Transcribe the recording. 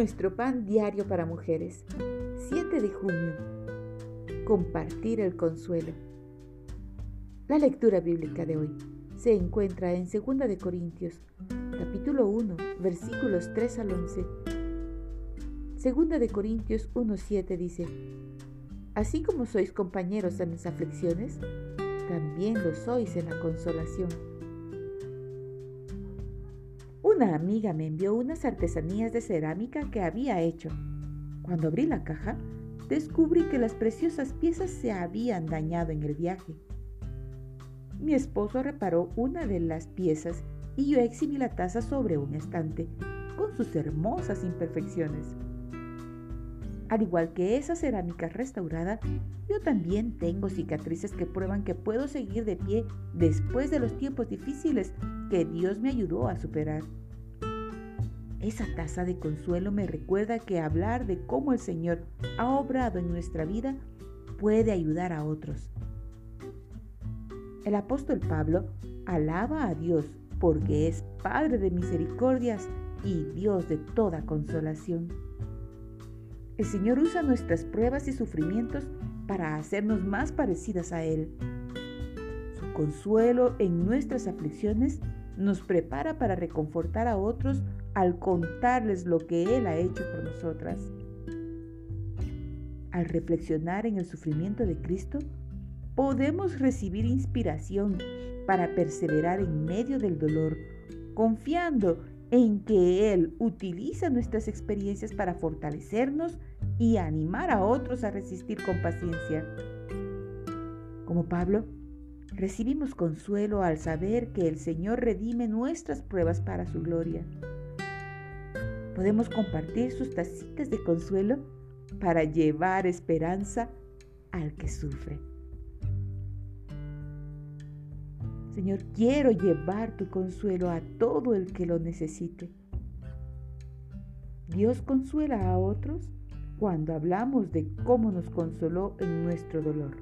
Nuestro pan diario para mujeres. 7 de junio. Compartir el consuelo. La lectura bíblica de hoy se encuentra en 2 de Corintios, capítulo 1, versículos 3 al 11. 2 de Corintios 1:7 dice: Así como sois compañeros en las aflicciones, también lo sois en la consolación. Una amiga me envió unas artesanías de cerámica que había hecho. Cuando abrí la caja, descubrí que las preciosas piezas se habían dañado en el viaje. Mi esposo reparó una de las piezas y yo exhibí la taza sobre un estante, con sus hermosas imperfecciones. Al igual que esa cerámica restaurada, yo también tengo cicatrices que prueban que puedo seguir de pie después de los tiempos difíciles que Dios me ayudó a superar. Esa taza de consuelo me recuerda que hablar de cómo el Señor ha obrado en nuestra vida puede ayudar a otros. El apóstol Pablo alaba a Dios porque es Padre de misericordias y Dios de toda consolación. El Señor usa nuestras pruebas y sufrimientos para hacernos más parecidas a Él. Su consuelo en nuestras aflicciones nos prepara para reconfortar a otros al contarles lo que Él ha hecho por nosotras. Al reflexionar en el sufrimiento de Cristo, podemos recibir inspiración para perseverar en medio del dolor, confiando en que Él utiliza nuestras experiencias para fortalecernos y animar a otros a resistir con paciencia. Como Pablo, recibimos consuelo al saber que el Señor redime nuestras pruebas para su gloria. Podemos compartir sus tacitas de consuelo para llevar esperanza al que sufre. Señor, quiero llevar tu consuelo a todo el que lo necesite. Dios consuela a otros cuando hablamos de cómo nos consoló en nuestro dolor.